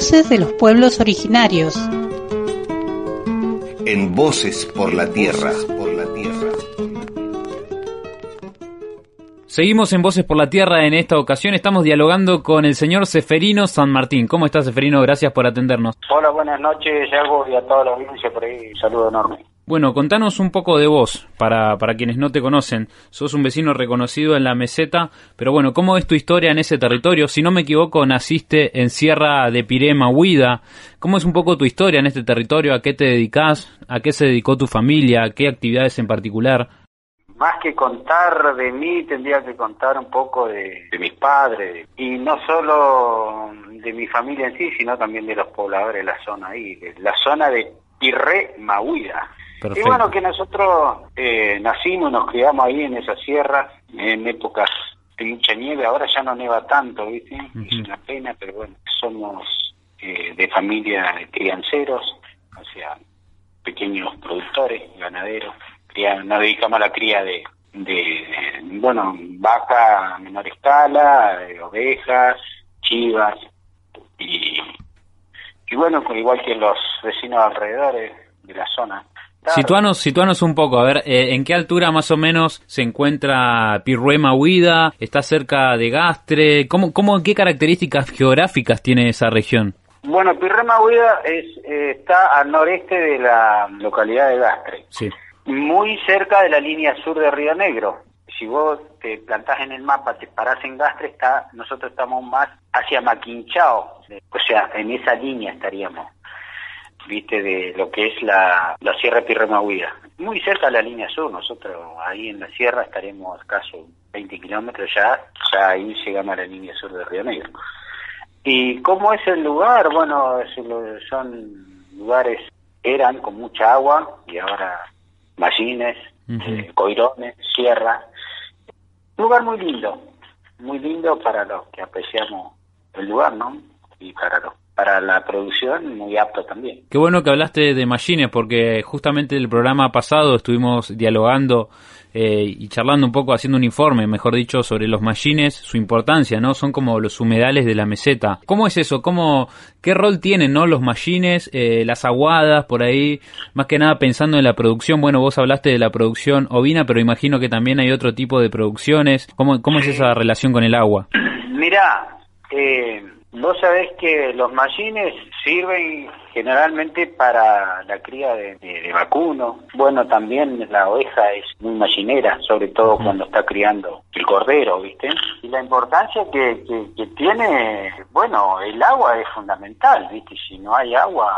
voces de los pueblos originarios. En Voces por la Tierra. Por la Tierra. Seguimos en Voces por la Tierra. En esta ocasión estamos dialogando con el señor Seferino San Martín. ¿Cómo estás, Seferino? Gracias por atendernos. Hola, buenas noches, Yago, y a toda la audiencia por ahí. Un saludo enorme. Bueno, contanos un poco de vos, para, para quienes no te conocen. Sos un vecino reconocido en la meseta, pero bueno, ¿cómo es tu historia en ese territorio? Si no me equivoco, naciste en Sierra de Pirema, Huida. ¿Cómo es un poco tu historia en este territorio? ¿A qué te dedicas? ¿A qué se dedicó tu familia? ¿A qué actividades en particular? Más que contar de mí, tendría que contar un poco de, mis padres, y no solo de mi familia en sí, sino también de los pobladores de la zona ahí, de la zona de Pirema, Huida. Y bueno, que nosotros eh, nacimos, nos criamos ahí en esa sierra, en épocas de mucha nieve, ahora ya no neva tanto, ¿viste? Es una pena, pero bueno, somos eh, de familia de crianceros, o sea, pequeños productores, ganaderos, nos dedicamos a la cría de, de bueno, vaca a menor escala, ovejas, chivas, y, y bueno, igual que los vecinos alrededores de la zona. Situanos, situanos un poco, a ver, eh, ¿en qué altura más o menos se encuentra Pirruema Huida? ¿Está cerca de Gastre? ¿Cómo, cómo, ¿Qué características geográficas tiene esa región? Bueno, Pirruema Huida es, eh, está al noreste de la localidad de Gastre, sí. muy cerca de la línea sur de Río Negro. Si vos te plantás en el mapa, te parás en Gastre, está, nosotros estamos más hacia Maquinchao, o sea, en esa línea estaríamos viste, de lo que es la, la Sierra Pirremahuida. Muy cerca de la línea sur, nosotros ahí en la sierra estaremos casi 20 kilómetros ya, ya ahí llegamos a la línea sur de Río Negro. ¿Y cómo es el lugar? Bueno, son lugares, eran con mucha agua y ahora mallines, eh, coirones, sierra. Un lugar muy lindo, muy lindo para los que apreciamos el lugar, ¿no? Y para los para la producción muy apto también. Qué bueno que hablaste de machines porque justamente el programa pasado estuvimos dialogando eh, y charlando un poco, haciendo un informe, mejor dicho, sobre los machines, su importancia, ¿no? Son como los humedales de la meseta. ¿Cómo es eso? ¿Cómo, ¿Qué rol tienen, no? Los machines, eh, las aguadas, por ahí, más que nada pensando en la producción. Bueno, vos hablaste de la producción ovina, pero imagino que también hay otro tipo de producciones. ¿Cómo, cómo es esa relación con el agua? Mirá, eh, Vos sabés que los machines sirven generalmente para la cría de, vacuno. Bueno, también la oveja es muy machinera, sobre todo cuando está criando el cordero, ¿viste? Y la importancia que, que, tiene, bueno, el agua es fundamental, ¿viste? Si no hay agua,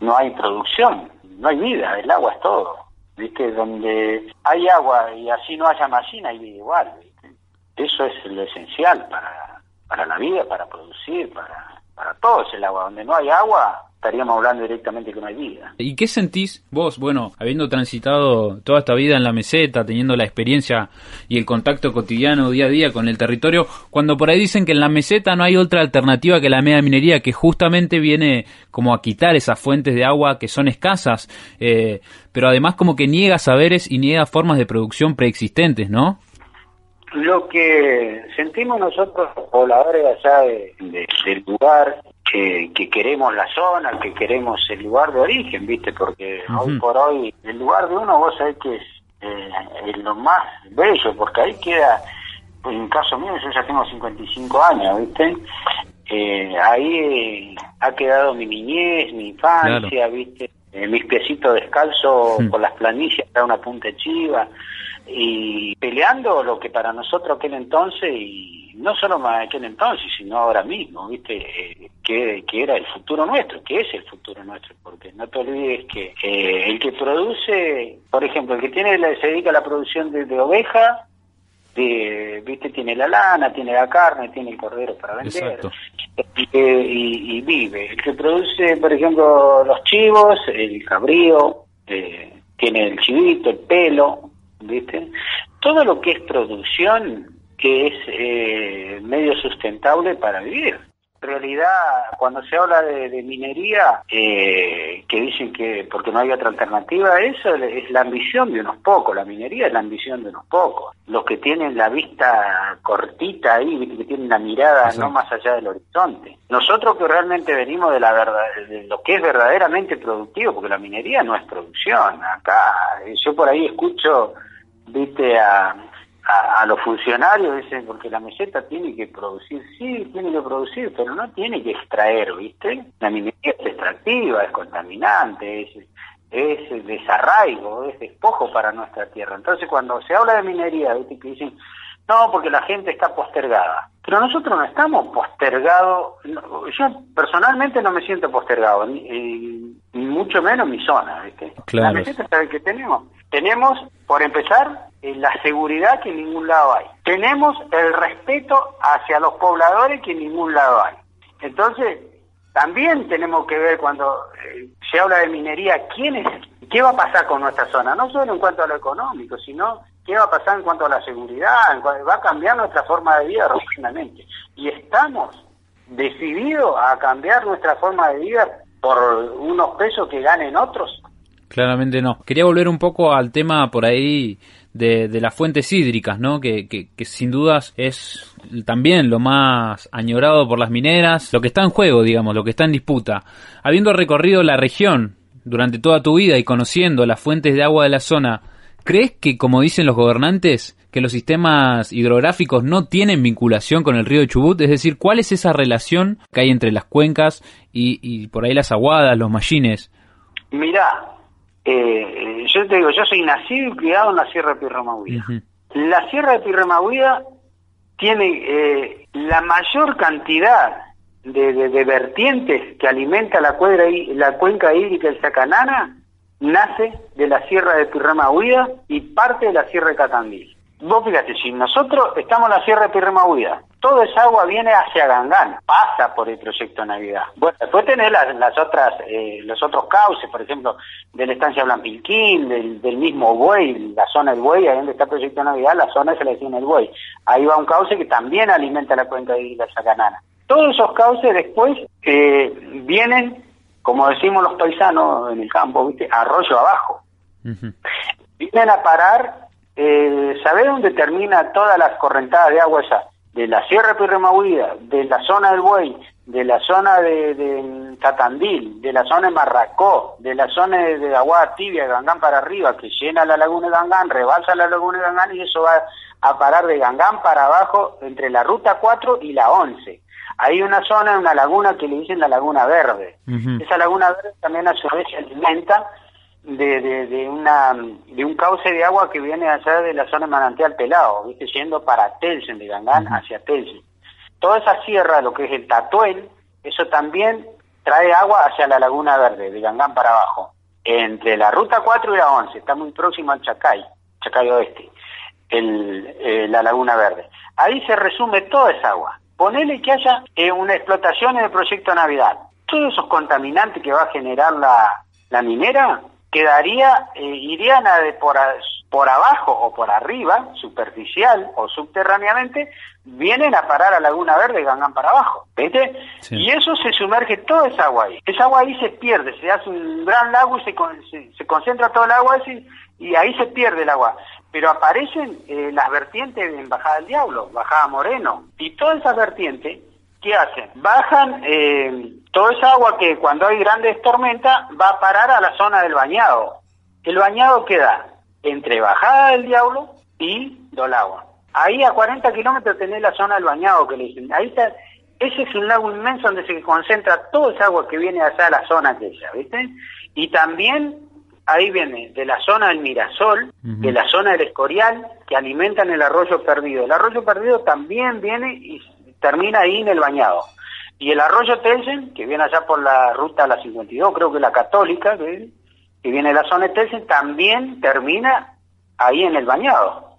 no hay producción, no hay vida, el agua es todo, ¿viste? Donde hay agua y así no haya machina, hay vida igual, ¿viste? Eso es lo esencial para para la vida, para producir, para, para todo es el agua. Donde no hay agua, estaríamos hablando directamente que no hay vida. ¿Y qué sentís vos, bueno, habiendo transitado toda esta vida en la meseta, teniendo la experiencia y el contacto cotidiano día a día con el territorio, cuando por ahí dicen que en la meseta no hay otra alternativa que la media minería, que justamente viene como a quitar esas fuentes de agua que son escasas, eh, pero además como que niega saberes y niega formas de producción preexistentes, ¿no? Lo que sentimos nosotros, pobladores allá del lugar, que, queremos la zona, que queremos el lugar de origen, ¿viste? Porque hoy por hoy el lugar de uno, vos sabés que es, eh, lo más bello, porque ahí queda, pues en caso mío, yo ya tengo 55 años, ¿viste? Eh, ahí ha quedado mi niñez, mi infancia, ¿viste? Eh, mis piecitos descalzos por las planillas, era una punta chiva y peleando lo que para nosotros aquel entonces, y no solo aquel entonces, sino ahora mismo, ¿viste? Eh, que, que, era el futuro nuestro, que es el futuro nuestro, porque no te olvides que eh, el que produce, por ejemplo, el que tiene se dedica a la producción de, oveja, de, viste tiene la lana tiene la carne tiene el cordero para vender y, vive. El que produce por ejemplo los chivos el cabrío eh, tiene el chivito el pelo ¿viste? Todo lo que es producción que es eh, medio sustentable para vivir. realidad, cuando se habla de, minería, eh, que dicen que porque no hay otra alternativa, eso es la ambición de unos pocos, la minería es la ambición de unos pocos. Los que tienen la vista cortita ahí, que tienen la mirada no más allá del horizonte. Nosotros que realmente venimos de, la verdad, de lo que es verdaderamente productivo, porque la minería no es producción. Acá, yo por ahí escucho, viste, a a, los funcionarios dicen porque la meseta tiene que producir, sí, tiene que producir, pero no tiene que extraer, ¿viste? La minería es extractiva, es contaminante, es, es desarraigo, es despojo para nuestra tierra. Entonces cuando se habla de minería, ¿viste? Que dicen, no, porque la gente está postergada. Pero nosotros no estamos postergados. Yo personalmente no me siento postergado, ni, mucho menos mi zona. ¿viste? Claro. La meseta que tenemos. Tenemos, por empezar, eh, la seguridad que en ningún lado hay. Tenemos el respeto hacia los pobladores que en ningún lado hay. Entonces, también tenemos que ver cuando eh, se habla de minería, ¿quién es, ¿qué va a pasar con nuestra zona? No solo en cuanto a lo económico, sino qué va a pasar en cuanto a la seguridad, va a cambiar nuestra forma de vida rotundamente. Y estamos decididos a cambiar nuestra forma de vida por unos pesos que ganen otros. Claramente no. Quería volver un poco al tema por ahí de, de las fuentes hídricas, ¿no? Que, que, sin dudas es también lo más añorado por las mineras, lo que está en juego, digamos, lo que está en disputa. Habiendo recorrido la región durante toda tu vida y conociendo las fuentes de agua de la zona, ¿crees que, como dicen los gobernantes, que los sistemas hidrográficos no tienen vinculación con el río de Chubut? Es decir, ¿cuál es esa relación que hay entre las cuencas y, y por ahí las aguadas, los mallines? Mirá, eh, yo te digo, yo soy nacido y criado en la Sierra de Pirremahuida. La Sierra de Pirremahuida tiene eh, la mayor cantidad de, vertientes que alimenta la, la cuenca hídrica del Sacanana, nace de la Sierra de Pirremahuida y parte de la Sierra de Catandil. Vos fíjate, si nosotros estamos en la Sierra de Pirremahuida, toda esa agua viene hacia Gangán, pasa por el proyecto Navidad. Bueno, después tenés las, las otras, eh, los otros cauces, por ejemplo, de la estancia Blampilquín, del, del mismo Buey, la zona del Buey, ahí donde está el proyecto Navidad, la zona se le decía el Buey. Ahí va un cauce que también alimenta la cuenca de la Sacanana. Todos esos cauces después eh, vienen, como decimos los paisanos en el campo, ¿viste? arroyo abajo. Vienen a parar, eh, ¿sabés dónde termina todas las correntadas de agua esa? de la Sierra Pirremahuida, de la zona del Buey, de la zona de, de, Catandil, de la zona de Marracó, de la zona de, de Aguada Tibia, Gangán para arriba, que llena la laguna de Gangán, rebalsa la laguna de Gangán y eso va a parar de Gangán para abajo entre la ruta 4 y la 11. Hay una zona, una laguna que le dicen la laguna verde. Esa laguna verde también a su vez se alimenta de, de, de, una, de un cauce de agua que viene allá de la zona de Manantial Pelado, ¿viste? yendo para Telsen, de Gangán hacia Telsen. Toda esa sierra, lo que es el Tatuel, eso también trae agua hacia la Laguna Verde, de Gangán para abajo, entre la ruta 4 y la 11, está muy próximo al Chacay, Chacay Oeste, el, eh, la Laguna Verde. Ahí se resume toda esa agua. Ponele que haya eh, una explotación en el proyecto Navidad. Todos esos contaminantes que va a generar la, la minera quedaría, eh, irían a de por, por abajo o por arriba, superficial o subterráneamente, vienen a parar a Laguna Verde y Gangán para abajo, ¿viste? Y eso se sumerge toda esa agua ahí. Esa agua ahí se pierde, se hace un gran lago y se, se, concentra todo el agua así, y ahí se pierde el agua. Pero aparecen eh, las vertientes en Bajada del Diablo, Bajada Moreno, y todas esas vertientes, ¿qué hacen? Bajan eh, toda esa agua que cuando hay grandes tormentas va a parar a la zona del bañado. El bañado queda entre Bajada del Diablo y Dolagua. Ahí a 40 kilómetros tenés la zona del bañado que le dicen. Ahí está, ese es un lago inmenso donde se concentra toda esa agua que viene allá a la zona aquella, ¿viste? Y también ahí viene de la zona del Mirasol, de la zona del Escorial, que alimentan el arroyo perdido. El arroyo perdido también viene y termina ahí en el bañado. Y el arroyo Telsen, que viene allá por la ruta la 52, creo que la católica, que, viene de la zona de Telsen, también termina ahí en el bañado,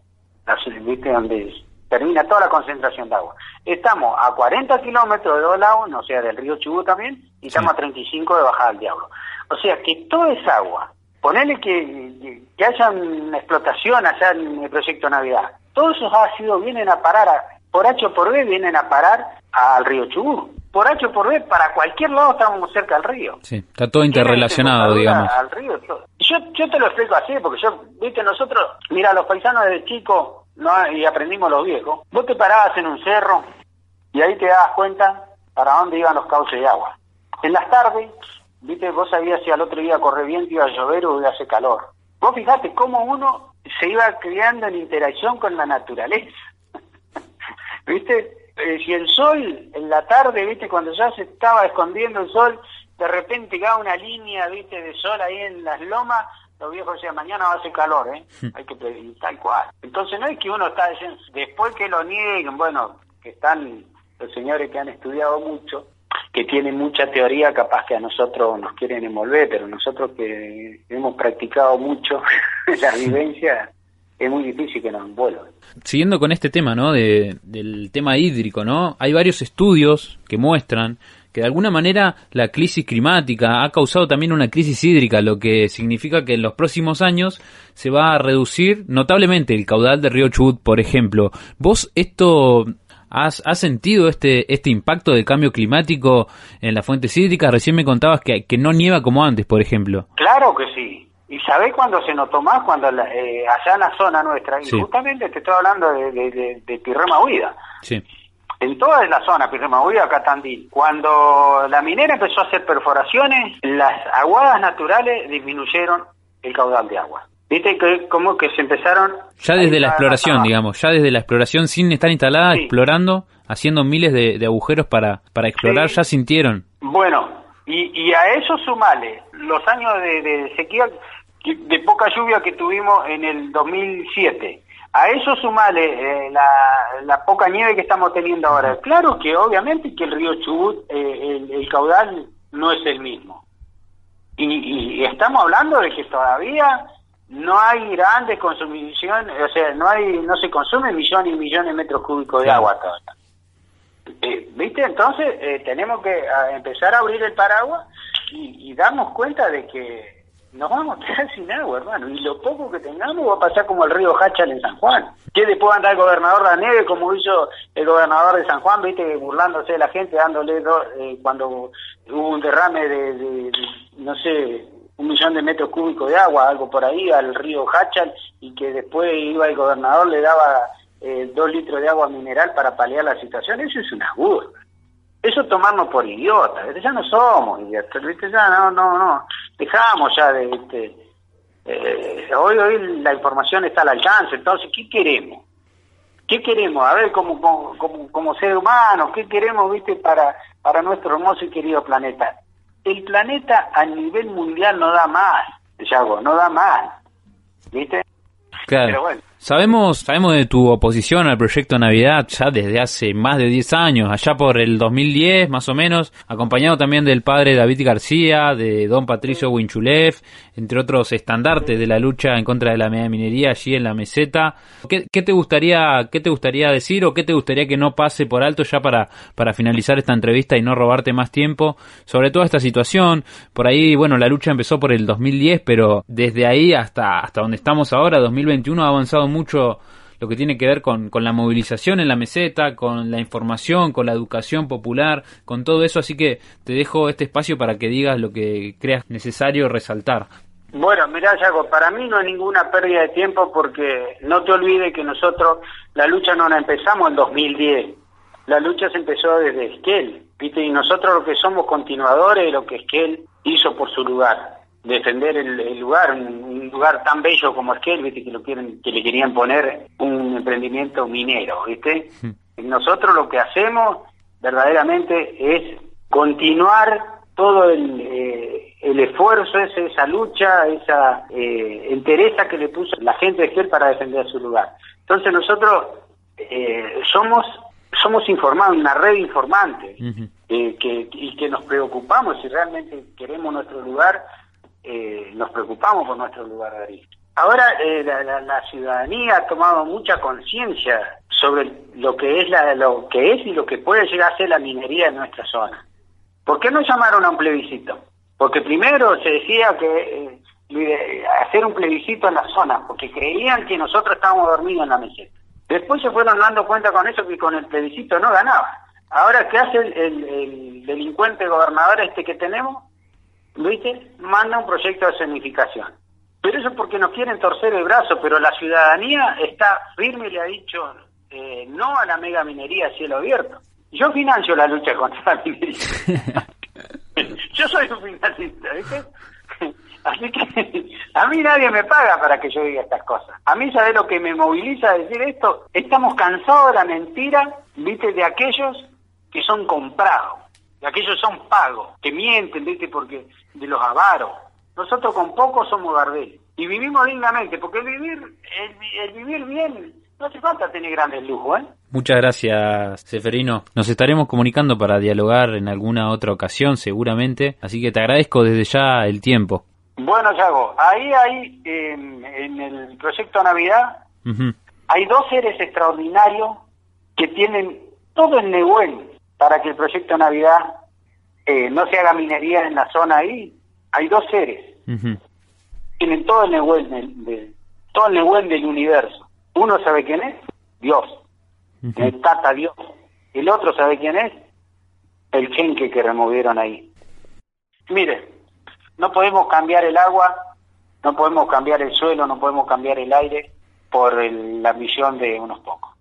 ¿viste? donde termina toda la concentración de agua. Estamos a 40 kilómetros de dos lagos, o sea, del río Chubut también, y estamos a 35 de Bajada del Diablo. O sea que toda esa agua, ponele que, que haya una explotación allá en el proyecto Navidad, todos esos ácidos vienen a parar, por H o por B, vienen a parar al río Chubut. por H o por B, para cualquier lado estábamos cerca del río. Sí, está todo interrelacionado, digamos. Al río, yo, yo te lo explico así, porque yo, viste, nosotros, mira, los paisanos de chico, no, y aprendimos los viejos, vos te parabas en un cerro y ahí te dabas cuenta para dónde iban los cauces de agua. En las tardes, viste, vos sabías si al otro día corre viento, iba a llover o iba a hacer calor. Vos fijate cómo uno se iba creando en interacción con la naturaleza. ¿Viste? Eh, si el sol en la tarde, viste, cuando ya se estaba escondiendo el sol, de repente cae una línea, viste, de sol ahí en las lomas, los viejos decían, mañana va a hacer calor, ¿eh? Hmm. Hay que pedir tal cual. Entonces no es que uno está diciendo, después que lo nieguen, bueno, que están los señores que han estudiado mucho, que tienen mucha teoría, capaz que a nosotros nos quieren envolver, pero nosotros que hemos practicado mucho la vivencia, es muy difícil que nos envuelvan. Siguiendo con este tema, ¿no? De, del tema hídrico, ¿no? Hay varios estudios que muestran que de alguna manera la crisis climática ha causado también una crisis hídrica, lo que significa que en los próximos años se va a reducir notablemente el caudal del río Chubut, por ejemplo. ¿Vos esto has, has sentido este, este impacto del cambio climático en las fuentes hídricas? Recién me contabas que, que no nieva como antes, por ejemplo. Claro que sí, ¿Y sabés cuándo se notó más? Cuando eh, allá en la zona nuestra, y justamente te estoy hablando de, de, de, Pirrema Huida. Sí. En toda la zona, Pirrema Huida, Catandí, cuando la minera empezó a hacer perforaciones, las aguadas naturales disminuyeron el caudal de agua. ¿Viste que como que se empezaron... Ya desde la exploración, digamos, ya desde la exploración sin estar instalada, explorando, haciendo miles de, agujeros para, para explorar, ya sintieron. Bueno, y, y a eso sumale los años de, de sequía de poca lluvia que tuvimos en el 2007. A eso sumale eh, la, poca nieve que estamos teniendo ahora. Claro que obviamente que el río Chubut, eh, el, caudal no es el mismo. Y, estamos hablando de que todavía no hay grandes consumición, o sea, no hay no se consume millones y millones de metros cúbicos de agua todavía. Eh, ¿Viste? Entonces tenemos que empezar a abrir el paraguas y, y darnos cuenta de que nos vamos a quedar sin agua, hermano. Y lo poco que tengamos va a pasar como el río Hachal en San Juan. Que después anda el gobernador de la nieve, como hizo el gobernador de San Juan, viste, burlándose de la gente, dándole eh, cuando hubo un derrame de, no sé, un millón de metros cúbicos de agua, algo por ahí, al río Hachal, y que después iba el gobernador, le daba eh, dos litros de agua mineral para paliar la situación. Eso es una burla. Eso tomarnos por idiotas, ya no somos idiotas, ¿viste? ya no, no, no, dejamos ya de, este, eh, hoy, hoy la información está al alcance, entonces, ¿qué queremos? ¿Qué queremos? A ver, como, como, como, ser humano, ¿qué queremos, viste, para, para nuestro hermoso y querido planeta? El planeta a nivel mundial no da más, Yago, no da más, ¿viste? Claro. Pero bueno. Sabemos, sabemos de tu oposición al proyecto Navidad ya desde hace más de 10 años, allá por el 2010 más o menos, acompañado también del padre David García, de don Patricio Winchulev, entre otros estandartes de la lucha en contra de la minería allí en la meseta. ¿Qué, te gustaría, qué te gustaría decir o qué te gustaría que no pase por alto ya para, para finalizar esta entrevista y no robarte más tiempo sobre toda esta situación? Por ahí, bueno, la lucha empezó por el 2010, pero desde ahí hasta, hasta donde estamos ahora, 2021, ha avanzado mucho lo que tiene que ver con, con, la movilización en la meseta, con la información, con la educación popular, con todo eso, así que te dejo este espacio para que digas lo que creas necesario resaltar. Bueno, mirá, Yago, para mí no hay ninguna pérdida de tiempo porque no te olvides que nosotros la lucha no la empezamos en 2010, la lucha se empezó desde Esquel, ¿viste? Y nosotros lo que somos continuadores de lo que Esquel hizo por su lugar defender el, lugar, un, lugar tan bello como Esquel, ¿viste? que lo quieren, que le querían poner un emprendimiento minero, ¿viste? Nosotros lo que hacemos verdaderamente es continuar todo el, eh, el esfuerzo, ese, esa lucha, esa eh, entereza que le puso la gente de Esquel para defender su lugar. Entonces nosotros eh, somos somos informados, una red informante, eh, que, y que nos preocupamos si realmente queremos nuestro lugar eh, nos preocupamos por nuestro lugar de origen. Ahora eh, la, ciudadanía ha tomado mucha conciencia sobre lo que es la, lo que es y lo que puede llegar a ser la minería en nuestra zona. ¿Por qué no llamaron a un plebiscito? Porque primero se decía que eh, hacer un plebiscito en la zona, porque creían que nosotros estábamos dormidos en la meseta. Después se fueron dando cuenta con eso que con el plebiscito no ganaba. Ahora, ¿qué hace el, delincuente gobernador este que tenemos? ¿Viste? Manda un proyecto de zonificación. Pero eso es porque nos quieren torcer el brazo, pero la ciudadanía está firme y le ha dicho eh, no a la mega minería a cielo abierto. Yo financio la lucha contra la minería. yo soy un financista, ¿viste? Así que a mí nadie me paga para que yo diga estas cosas. A mí, ¿sabes lo que me moviliza a decir esto? Estamos cansados de la mentira, ¿viste? De aquellos que son comprados, de aquellos son pagos, que mienten, ¿viste? Porque de los avaros. Nosotros con poco somos Gardel. Y vivimos dignamente, porque el vivir, el, vivir bien no hace falta tener grandes lujos, ¿eh? Muchas gracias, Seferino. Nos estaremos comunicando para dialogar en alguna otra ocasión, seguramente. Así que te agradezco desde ya el tiempo. Bueno, Yago, ahí hay, en el proyecto Navidad, hay dos seres extraordinarios que tienen todo el Nehuel para que el proyecto Navidad eh, no se haga minería en la zona ahí. Hay dos seres. Tienen todo el Nehuel, de, todo el Nehuel del universo. Uno sabe quién es, Dios. El Tata Dios. El otro sabe quién es, el Chenque que removieron ahí. Mire, no podemos cambiar el agua, no podemos cambiar el suelo, no podemos cambiar el aire por la visión de unos pocos.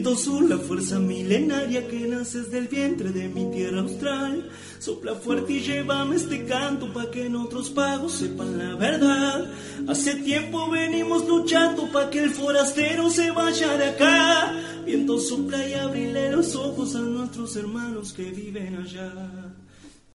Viento sur, la fuerza milenaria que naces del vientre de mi tierra austral. Sopla fuerte y llévame este canto pa' que en otros pagos sepan la verdad. Hace tiempo venimos luchando pa' que el forastero se vaya de acá. Viento sopla y abrile los ojos a nuestros hermanos que viven allá.